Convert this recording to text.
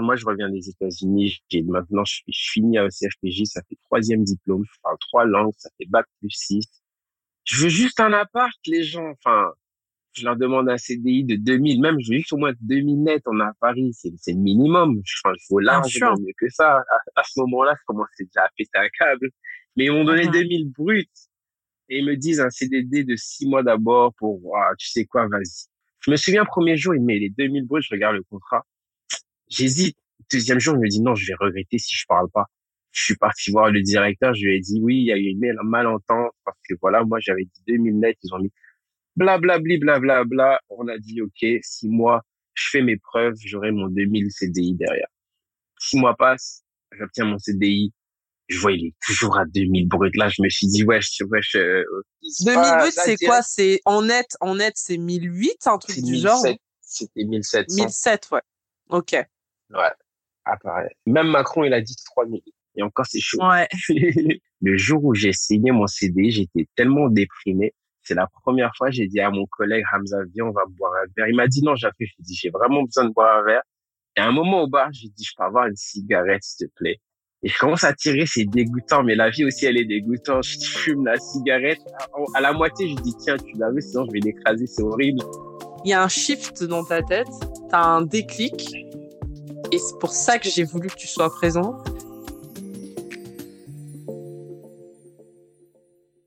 moi, je reviens des États-Unis. J'ai maintenant, je, je finis à CHPJ, ça fait troisième diplôme. Je parle trois langues, ça fait bac plus six. Je veux juste un appart, les gens. Enfin, je leur demande un CDI de 2000, même je veux juste au moins 2000 net on a à Paris, c'est le minimum. Enfin, il faut largement mieux que ça. À, à ce moment-là, je commençais déjà à péter un câble. Mais ils m'ont donné Mhm. 2000 bruts et ils me disent un CDD de six mois d'abord pour, Ouah, tu sais quoi, vas-y. Je me souviens, premier jour, il me met les 2000 bruts, je regarde le contrat. J'hésite. Deuxième jour, il me dit non, je vais regretter si je parle pas. Je suis parti voir le directeur, je lui ai dit oui, il y a eu une malentente parce que voilà, moi j'avais dit 2000 net, ils ont mis blablabli, blablabla. On a dit ok, six mois, je fais mes preuves, j'aurai mon 2000 CDI derrière. Six mois passent, j'obtiens mon CDI, je vois il est toujours à 2000 brut. Là, je me suis dit wesh, wesh. Euh, 2000 pas- buts, là, c'est quoi? C'est en net, en net, c'est 1008, un truc du genre. 1007, c'était 1700. 1007, ouais. Ok. Ouais. Ah, pareil. Même Macron, il a dit 3000. Et encore, c'est chaud. Ouais. le jour où j'ai signé mon CD, j'étais tellement déprimé. C'est la première fois, j'ai dit à mon collègue Hamza, viens, on va boire un verre. Il m'a dit non, j'ai fait. J'ai dit, j'ai vraiment besoin de boire un verre. Et à un moment au bar, j'ai dit, je peux avoir une cigarette, s'il te plaît? Et je commence à tirer, c'est dégoûtant, mais la vie aussi, elle est dégoûtante. Je fume la cigarette. À- À la moitié, je dis, tiens, tu l'as vu, sinon je vais l'écraser, c'est horrible. Il y a un shift dans ta tête, t'as un déclic, et c'est pour ça que j'ai voulu que tu sois présent.